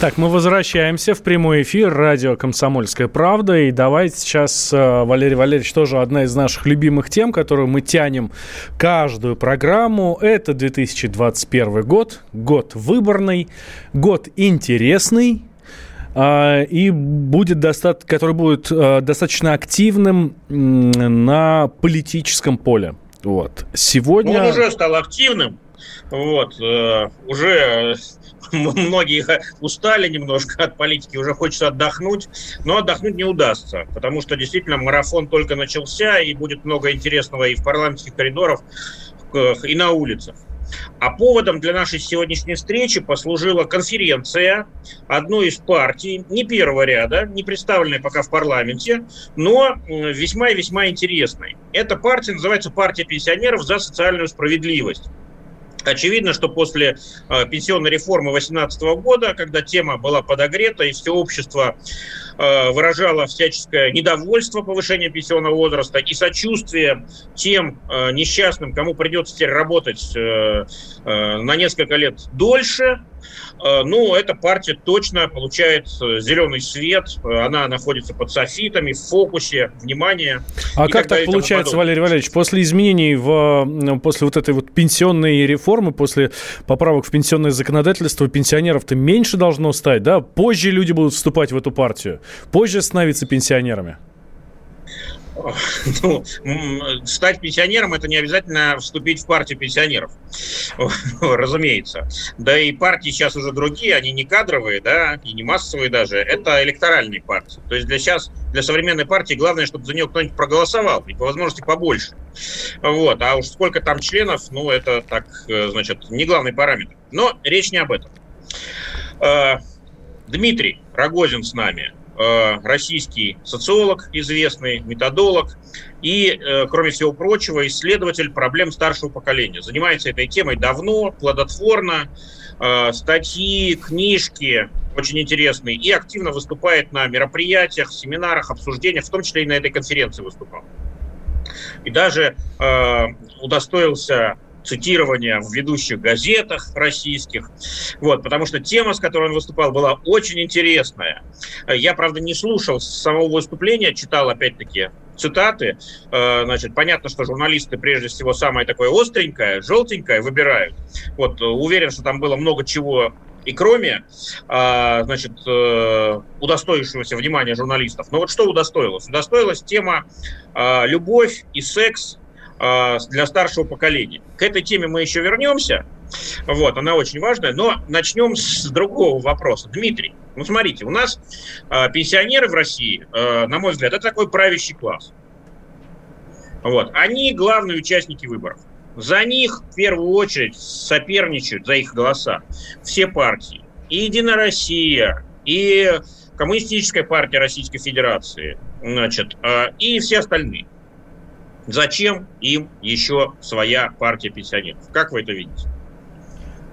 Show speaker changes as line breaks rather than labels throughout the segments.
Так, мы возвращаемся в прямой эфир радио «Комсомольская правда». И давайте сейчас, э, Валерий Валерьевич, тоже одна из наших любимых тем, которую мы тянем каждую программу. Это 2021 год, год выборный, год интересный, а, и будет достаточно, который будет э, достаточно активным на политическом поле. Вот. Сегодня...
Он уже стал активным. Вот. Э, уже многие устали немножко от политики, уже хочется отдохнуть, но отдохнуть не удастся, потому что действительно марафон только начался, и будет много интересного и в парламентских коридорах, и на улицах. А поводом для нашей сегодняшней встречи послужила конференция одной из партий, не первого ряда, не представленной пока в парламенте, но весьма и весьма интересной. Эта партия называется «Партия пенсионеров за социальную справедливость». Очевидно, что после э, пенсионной реформы 2018 года, когда тема была подогрета и все общество э, выражало всяческое недовольство повышением пенсионного возраста и сочувствие тем э, несчастным, кому придется теперь работать э, э, на несколько лет дольше, ну, эта партия точно получает э, зеленый свет, она находится под софитами, в фокусе внимания.
А как так получается, Валерий Валерьевич, после изменений, в, после вот этой вот пенсионной реформы, после поправок в пенсионное законодательство, пенсионеров-то меньше должно стать, да? Позже люди будут вступать в эту партию, позже становиться пенсионерами.
Ну, стать пенсионером это не обязательно вступить в партию пенсионеров, разумеется. Да и партии сейчас уже другие, они не кадровые, да, и не массовые даже, это электоральные партии. То есть для сейчас, для современной партии главное, чтобы за нее кто-нибудь проголосовал, и по возможности побольше. Вот, а уж сколько там членов, ну, это так, э, значит, не главный параметр. Но речь не об этом. Э, Дмитрий Рогозин с нами – российский социолог, известный методолог и, э, кроме всего прочего, исследователь проблем старшего поколения. Занимается этой темой давно, плодотворно, э, статьи, книжки очень интересные, и активно выступает на мероприятиях, семинарах, обсуждениях, в том числе и на этой конференции выступал. И даже удостоился цитирования в ведущих газетах российских, вот, потому что тема, с которой он выступал, была очень интересная. Я, правда, не слушал самого выступления, читал, опять-таки, цитаты. Э, значит, понятно, что журналисты, прежде всего, самое такое остренькое, желтенькое выбирают. Вот, уверен, что там было много чего и кроме, э, значит, э, удостоившегося внимания журналистов. Но вот что удостоилось? Удостоилась тема «Любовь и секс а, для старшего поколения. К этой теме мы еще вернемся. Вот, она очень важная. Но начнем с другого вопроса. Дмитрий, ну смотрите, у нас э, пенсионеры в России, э, на мой взгляд, это такой правящий класс. Вот, они главные участники выборов. За них в первую очередь соперничают, за их голоса, все партии. И Единая Россия, и Коммунистическая партия Российской Федерации, значит, э, и все остальные. Зачем им еще своя партия пенсионеров? Как вы это видите?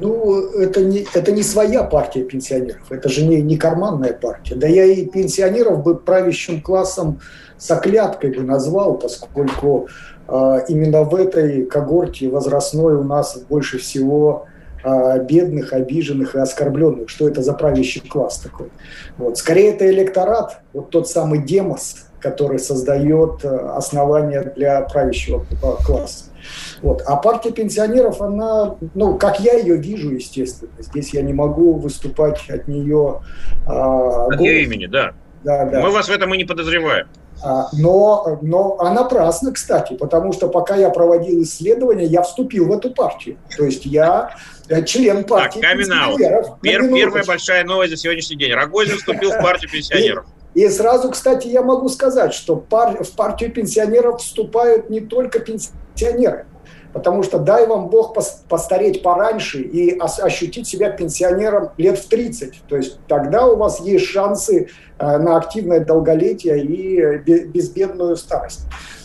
Ну, это не, это не своя партия пенсионеров, это же не, не карманная партия. Да я и пенсионеров бы правящим классом с бы назвал, поскольку э, именно в этой когорте возрастной у нас больше всего э, бедных, обиженных и оскорбленных. Что это за правящий класс такой? Вот. Скорее, это электорат, вот тот самый демос, который создает э, основания для правящего класса. Вот. А партия пенсионеров, она, ну, как я ее вижу, естественно, здесь я не могу выступать от нее...
А, от ее имени, да.
Да, да.
Мы вас в этом и не подозреваем.
А, но, но она напрасно, кстати, потому что пока я проводил исследования, я вступил в эту партию. То есть я э, член партии
так, пенсионеров. Пер, первая большая новость за сегодняшний день. Рогозин вступил в партию пенсионеров.
И сразу, кстати, я могу сказать, что пар, в партию пенсионеров вступают не только пенсионеры. Потому что дай вам Бог постареть пораньше и ощутить себя пенсионером лет в 30. То есть тогда у вас есть шансы э, на активное долголетие и безбедную старость.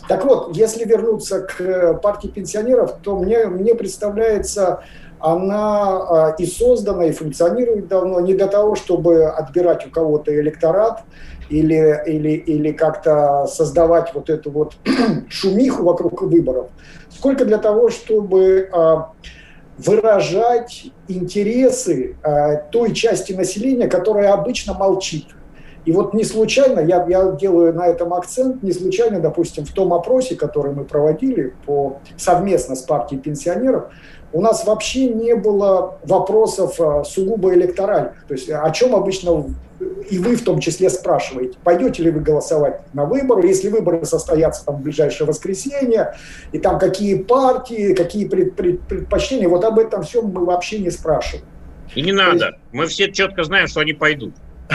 Так вот, если вернуться к партии пенсионеров, то мне, мне представляется, она э, и создана, и функционирует давно не для того, чтобы отбирать у кого-то электорат, или, или, или как-то создавать вот эту вот шумиху вокруг выборов, сколько для того, чтобы а, выражать интересы а, той части населения, которая обычно молчит. И вот не случайно, я, я делаю на этом акцент, не случайно, допустим, в том опросе, который мы проводили по, совместно с партией пенсионеров, у нас вообще не было вопросов а, сугубо электоральных. То есть о чем обычно и вы в том числе спрашиваете, пойдете ли вы голосовать на выборы, если выборы состоятся там в ближайшее воскресенье, и там какие партии, какие пред, пред, предпочтения, вот об этом всем мы вообще не спрашиваем.
И не надо. есть... Мы все четко знаем, что они пойдут.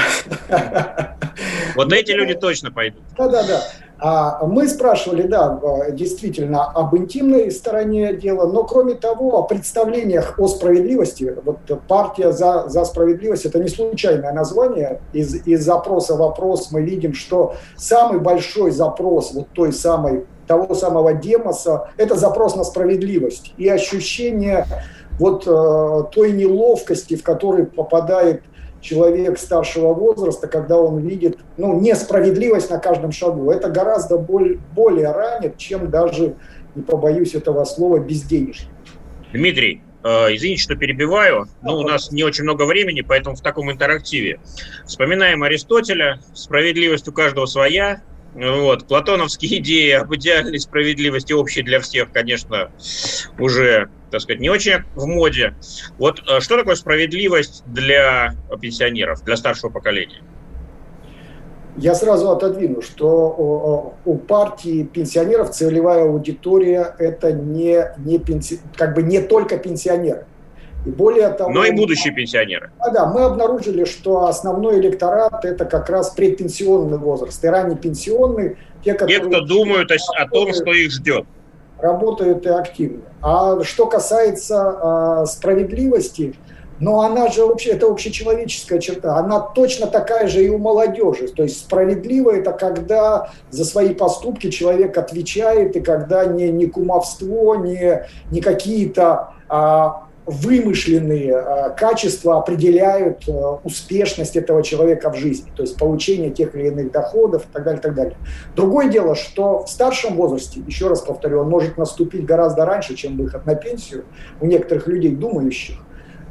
Вот эти люди точно пойдут.
Да-да-да. А мы спрашивали, да, действительно, об интимной стороне дела, но кроме того, о представлениях о справедливости. Вот партия за, за справедливость – это не случайное название. Из, из запроса вопрос мы видим, что самый большой запрос вот той самой, того самого демоса – это запрос на справедливость и ощущение вот э, той неловкости, в которой попадает человек старшего возраста, когда он видит ну, несправедливость на каждом шагу. Это гораздо более, более ранит, чем даже, не побоюсь этого слова, безденежье.
Дмитрий, э, извините, что перебиваю, но у нас не очень много времени, поэтому в таком интерактиве. Вспоминаем Аристотеля, справедливость у каждого своя, вот. Платоновские идеи об идеальной справедливости общей для всех, конечно, уже, так сказать, не очень в моде. Вот э, что такое справедливость для пенсионеров, для старшего поколения?
Я сразу отодвину, что у партии пенсионеров целевая аудитория это не, не пенси... как бы не только пенсионеры.
И более того, Но и будущие пенсионеры.
А, да, мы обнаружили, что основной электорат – это как раз предпенсионный возраст и ранний пенсионный.
Те, которые те кто думают о, о том, что их ждет.
Работают и активно. А что касается э, справедливости, но она же вообще, это общечеловеческая черта, она точно такая же и у молодежи. То есть справедливо это когда за свои поступки человек отвечает, и когда не, не кумовство, не, не какие-то а, вымышленные э, качества определяют э, успешность этого человека в жизни, то есть получение тех или иных доходов и так далее, и так далее. Другое дело, что в старшем возрасте, еще раз повторю, он может наступить гораздо раньше, чем выход на пенсию у некоторых людей, думающих,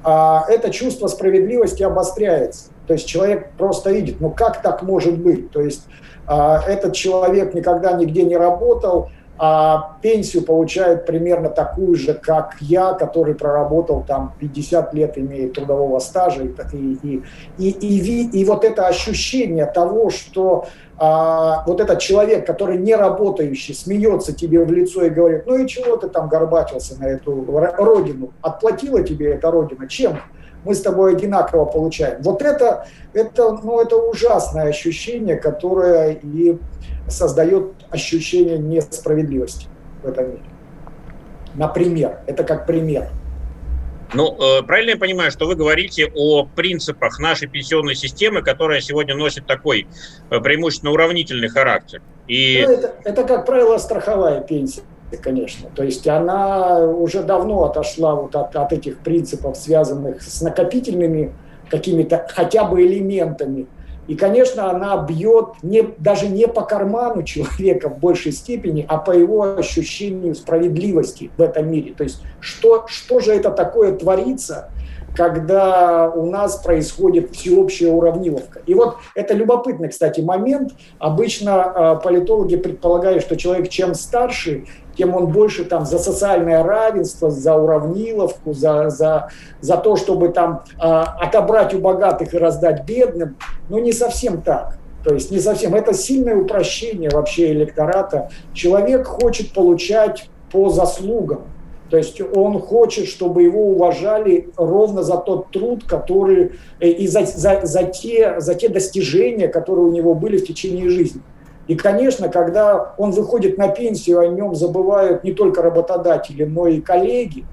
а это чувство справедливости обостряется. То есть человек просто видит, ну как так может быть? То есть а, этот человек никогда нигде не работал, а пенсию получает примерно такую же, как я, который проработал там 50 лет, имеет трудового стажа. И, и, и, и, и вот это ощущение того, что а, вот этот человек, который не работающий, смеется тебе в лицо и говорит, ну и чего ты там горбатился на эту родину? Отплатила тебе эта родина? Чем? Мы с тобой одинаково получаем. Вот это, это, ну, это ужасное ощущение, которое и создает ощущение несправедливости в этом мире. Например, это как пример.
Ну, э, правильно я понимаю, что вы говорите о принципах нашей пенсионной системы, которая сегодня носит такой э, преимущественно уравнительный характер?
И... Ну, это, это, как правило, страховая пенсия, конечно. То есть она уже давно отошла вот от, от этих принципов, связанных с накопительными какими-то хотя бы элементами и, конечно, она бьет не, даже не по карману человека в большей степени, а по его ощущению справедливости в этом мире. То есть что, что же это такое творится, когда у нас происходит всеобщая уравниловка. И вот это любопытный, кстати, момент. Обычно э, политологи предполагают, что человек чем старше, тем он больше там за социальное равенство, за уравниловку, за, за, за то, чтобы там э, отобрать у богатых и раздать бедным. Но не совсем так. То есть не совсем. Это сильное упрощение вообще электората. Человек хочет получать по заслугам. То есть он хочет, чтобы его уважали ровно за тот труд, который э, и за, за, за, те, за те достижения, которые у него были в течение жизни. И, конечно, когда он выходит на пенсию, о нем забывают не только работодатели, но и коллеги,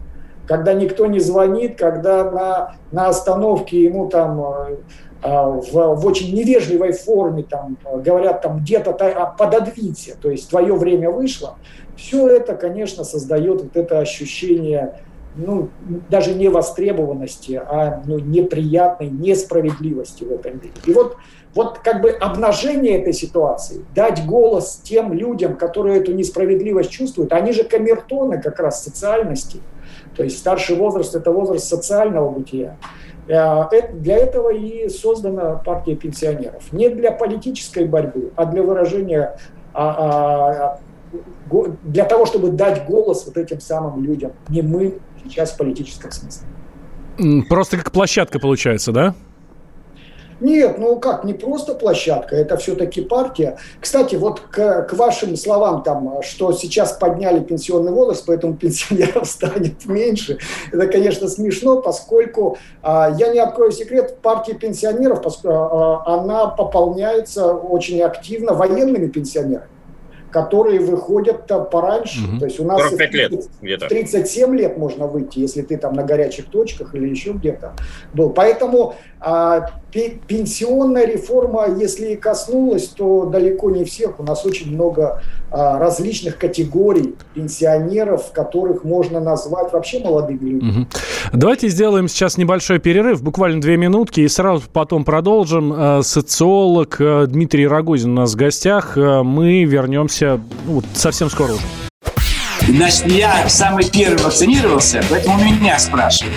когда никто не звонит, когда на, на остановке ему там э, а, в, в очень невежливой форме там говорят там где-то а, пододвинься, то есть твое время вышло, все это, конечно, создает вот это ощущение ну, даже не востребованности, а ну, неприятной несправедливости в этом мире. И вот, вот как бы обнажение этой ситуации, дать голос тем людям, которые эту несправедливость чувствуют, они же камертоны как раз социальности. То есть старший возраст – это возраст социального бытия. Э, для этого и создана партия пенсионеров. Не для политической борьбы, а для выражения а, а, для того, чтобы дать голос вот этим самым людям, не мы сейчас в политическом смысле.
Просто как площадка получается, да?
Нет, ну как, не просто площадка, это все-таки партия. Кстати, вот к, к вашим словам, там, что сейчас подняли пенсионный возраст, поэтому пенсионеров станет меньше, это, конечно, смешно, поскольку, а, я не открою секрет, партия пенсионеров, поскольку, а, она пополняется очень активно военными пенсионерами которые выходят пораньше.
Угу. То есть у нас 45 лет
где-то. 37 лет можно выйти, если ты там на горячих точках или еще где-то был. Поэтому а, пенсионная реформа, если и коснулась, то далеко не всех. У нас очень много различных категорий пенсионеров, которых можно назвать вообще молодыми людьми. Угу.
Давайте сделаем сейчас небольшой перерыв, буквально две минутки, и сразу потом продолжим. А, социолог а, Дмитрий Рогозин у нас в гостях. А, мы вернемся ну, совсем скоро уже.
Значит, я самый первый вакцинировался, поэтому меня спрашивают.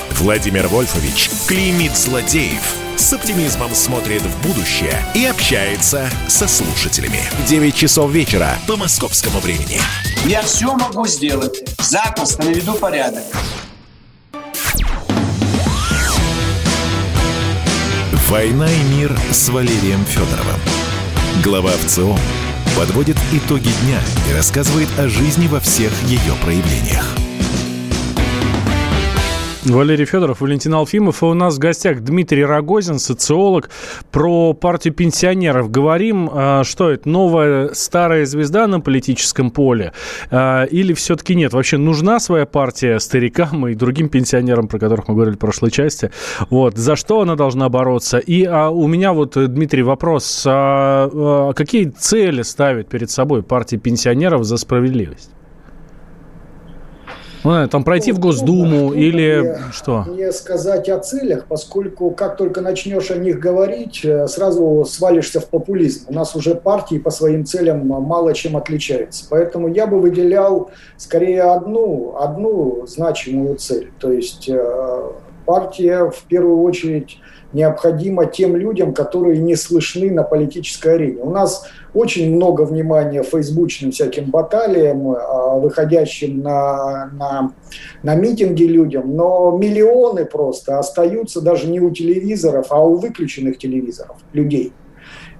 Владимир Вольфович клеймит злодеев – с оптимизмом смотрит в будущее и общается со слушателями. 9 часов вечера по московскому времени.
Я все могу сделать. Запросто наведу порядок.
«Война и мир» с Валерием Федоровым. Глава ВЦО подводит итоги дня и рассказывает о жизни во всех ее проявлениях.
Валерий Федоров, Валентин Алфимов. И у нас в гостях Дмитрий Рогозин, социолог. Про партию пенсионеров говорим. А, что это? Новая старая звезда на политическом поле? А, или все-таки нет? Вообще нужна своя партия старикам и другим пенсионерам, про которых мы говорили в прошлой части? Вот. За что она должна бороться? И а, у меня вот, Дмитрий, вопрос. Какие цели ставит перед собой партия пенсионеров за справедливость? Ну, там пройти ну, в Госдуму или мне, что?
Мне сказать о целях, поскольку как только начнешь о них говорить, э, сразу свалишься в популизм. У нас уже партии по своим целям мало чем отличаются. Поэтому я бы выделял скорее одну, одну значимую цель. То есть э, партия в первую очередь необходима тем людям, которые не слышны на политической арене. У нас очень много внимания фейсбучным всяким баталиям, а, выходящим на, на, на митинги людям, но миллионы просто остаются даже не у телевизоров, а у выключенных телевизоров людей.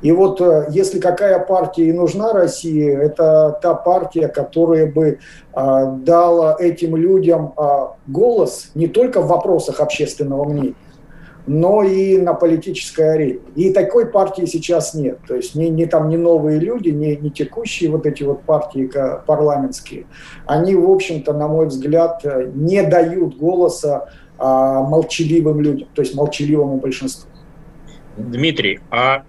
И вот э, если какая партия и нужна России, это та партия, которая бы а, дала этим людям а, голос не только в вопросах общественного мнения, но и на политической арене. И такой партии сейчас нет. То есть не, не там не новые люди, не, не текущие вот эти вот партии парламентские. Они, в общем-то, на мой взгляд, не дают голоса а, молчаливым людям, то есть молчаливому большинству.
Дмитрий, а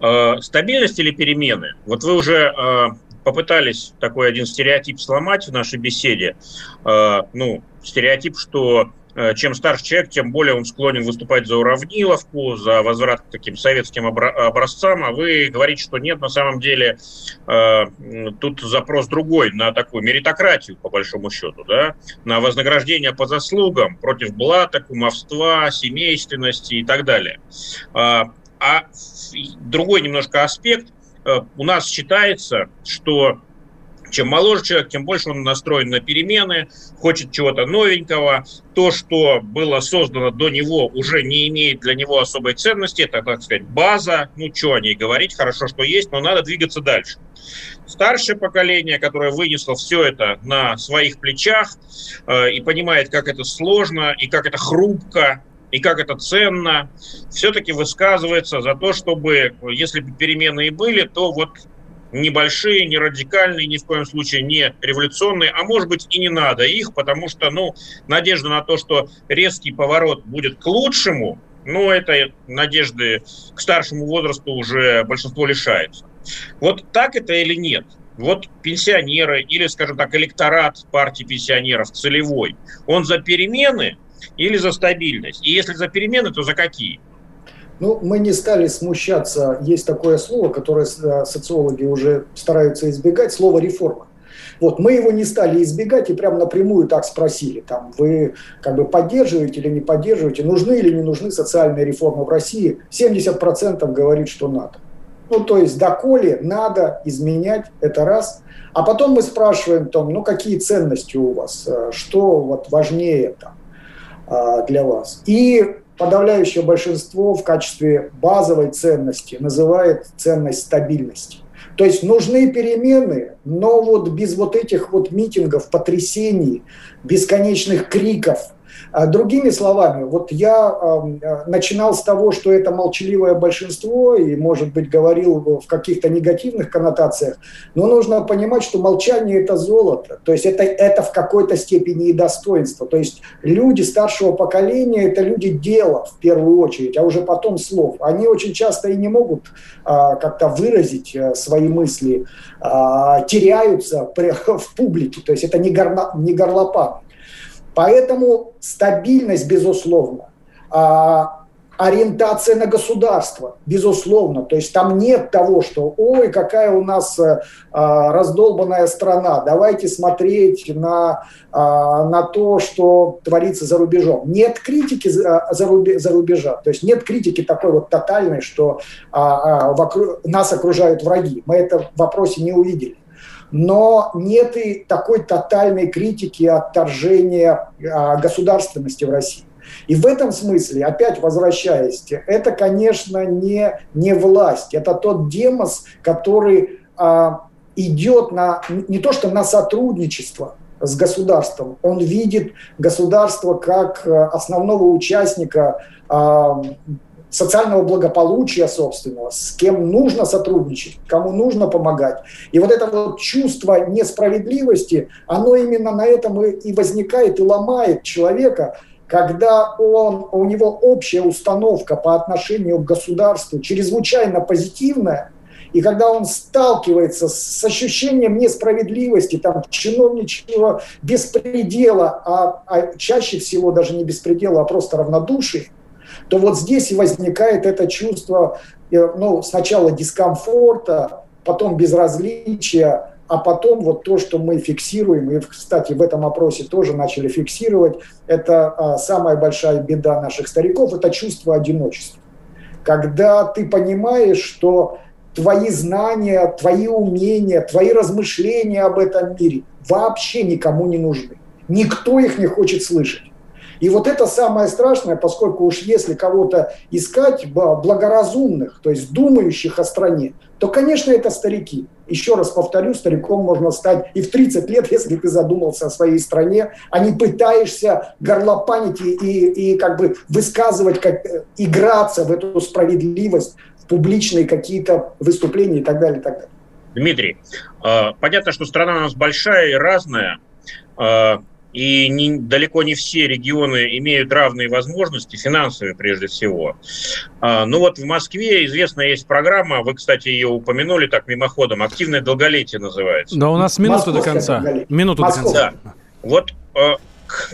э, стабильность или перемены? Вот вы уже э, попытались такой один стереотип сломать в нашей беседе. Э, ну, стереотип, что Э, чем старше человек, тем более он склонен выступать за уравниловку, за возврат к таким советским образцам, а вы говорите, что нет, на самом деле э, тут запрос другой, на такую меритократию, по большому счету, да, на вознаграждение по заслугам против блата, кумовства, семейственности и так далее. А, а другой немножко аспект, э, у нас считается, что Чем моложе человек, тем больше он настроен на перемены, хочет чего-то новенького. То, что было создано до него, уже не имеет для него особой ценности. Это, так сказать, база. Ну, что о ней говорить, хорошо, что есть, но надо двигаться дальше. Старшее поколение, которое вынесло все это на своих плечах э, и понимает, как это сложно и как это хрупко, и как это ценно, все-таки высказывается за то, чтобы, если бы перемены и были, то вот небольшие, не радикальные, ни в коем случае не революционные, а может быть и не надо их, потому что, ну, надежда на то, что резкий поворот будет к лучшему, ну, это надежды к старшему возрасту уже большинство лишается. Вот так это или нет? Вот пенсионеры или, скажем так, электорат партии пенсионеров целевой, он за перемены или за стабильность? И если за перемены, то за какие?
Ну, мы не стали смущаться. Есть такое слово, которое э, социологи уже стараются избегать, слово «реформа». Вот, мы его не стали избегать и прям напрямую так спросили, там, вы как бы поддерживаете или не поддерживаете, нужны или не нужны социальные реформы в России. 70% говорит, что надо. Ну, то есть, доколе надо изменять, это раз. А потом мы спрашиваем, там, ну, какие ценности у вас, э, что вот важнее там, для вас. И подавляющее большинство в качестве базовой ценности называет ценность стабильности. То есть нужны перемены, но вот без вот этих вот митингов, потрясений, бесконечных криков, а другими словами, вот я э, начинал с того, что это молчаливое большинство и, может быть, говорил в каких-то негативных коннотациях, но нужно понимать, что молчание – это золото, то есть это, это в какой-то степени и достоинство. То есть люди старшего поколения – это люди дела в первую очередь, а уже потом слов. Они очень часто и не могут а, как-то выразить а, свои мысли, а, теряются в публике, то есть это не, горна, не горлопан. Поэтому стабильность, безусловно, а, ориентация на государство, безусловно. То есть там нет того, что ой, какая у нас а, раздолбанная страна, давайте смотреть на, а, на то, что творится за рубежом. Нет критики за, за, за рубежа, то есть нет критики такой вот тотальной, что а, вокруг, нас окружают враги. Мы это в вопросе не увидели но нет и такой тотальной критики отторжения а, государственности в России. И в этом смысле, опять возвращаясь, это, конечно, не, не власть, это тот демос, который а, идет на, не то что на сотрудничество с государством, он видит государство как а, основного участника а, социального благополучия собственного, с кем нужно сотрудничать, кому нужно помогать. И вот это вот чувство несправедливости, оно именно на этом и возникает, и ломает человека, когда он, у него общая установка по отношению к государству чрезвычайно позитивная, и когда он сталкивается с ощущением несправедливости, там, чиновничьего беспредела, а, а чаще всего даже не беспредела, а просто равнодушия, то вот здесь и возникает это чувство э, ну, сначала дискомфорта, потом безразличия, а потом вот то, что мы фиксируем, и, кстати, в этом опросе тоже начали фиксировать, это а, самая большая беда наших стариков, это чувство одиночества. Когда ты понимаешь, что твои знания, твои умения, твои размышления об этом мире вообще никому не нужны. Никто их не хочет слышать. И вот это самое страшное, поскольку уж если кого-то искать благоразумных, то есть думающих о стране, то, конечно, это старики. Еще раз повторю, стариком можно стать и в 30 лет, если ты задумался о своей стране, а не пытаешься горлопанить и, и, и как бы высказывать, как, э, играться в эту справедливость, в публичные какие-то выступления и так далее, и так далее.
Дмитрий, э, понятно, что страна у нас большая и разная. И не, далеко не все регионы имеют равные возможности, финансовые прежде всего. А, ну вот в Москве известная есть программа, вы, кстати, ее упомянули так мимоходом, «Активное долголетие» называется.
Да, у нас минута до конца. Минуту до конца.
Да. Вот а,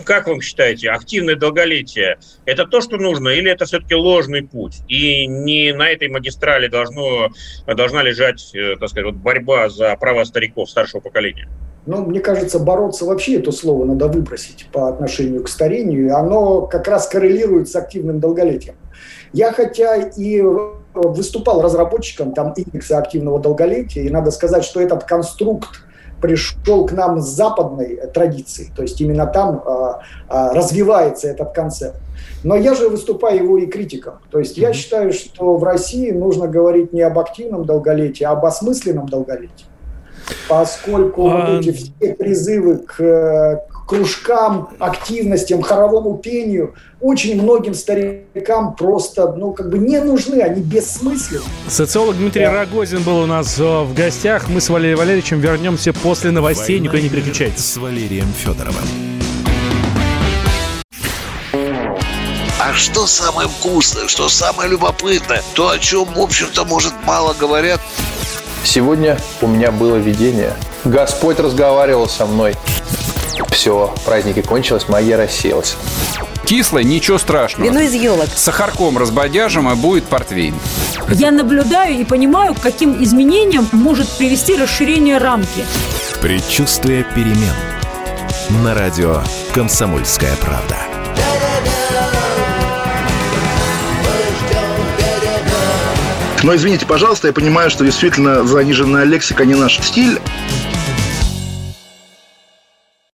как вы считаете, активное долголетие – это то, что нужно, или это все-таки ложный путь? И не на этой магистрали должно, должна лежать, э, так сказать, вот борьба за права стариков старшего поколения?
Ну, мне кажется, бороться вообще это слово надо выбросить по отношению к старению. И оно как раз коррелирует с активным долголетием. Я хотя и выступал разработчиком там индекса активного долголетия, и надо сказать, что этот конструкт пришел к нам с западной традиции, то есть именно там а, а, развивается этот концепт. Но я же выступаю его и критиком. То есть я считаю, что в России нужно говорить не об активном долголетии, а об осмысленном долголетии. Поскольку а... вот эти все призывы к, к кружкам, активностям, хоровому пению очень многим старикам просто, ну, как бы не нужны, они бессмысленны.
Социолог Дмитрий да. Рогозин был у нас э, в гостях. Мы с Валерием Валерьевичем вернемся после новостей. Война Никуда не переключайтесь.
С Валерием Федоровым.
А что самое вкусное, что самое любопытное, то, о чем, в общем-то, может, мало говорят.
Сегодня у меня было видение. Господь разговаривал со мной. Все, праздники кончились, магия рассеялась.
Кислое, ничего страшного.
Вино из елок.
С сахарком разбодяжим, и будет портвейн.
Я наблюдаю и понимаю, к каким изменениям может привести расширение рамки.
Предчувствие перемен. На радио «Комсомольская правда».
Но извините, пожалуйста, я понимаю, что действительно заниженная лексика не наш стиль.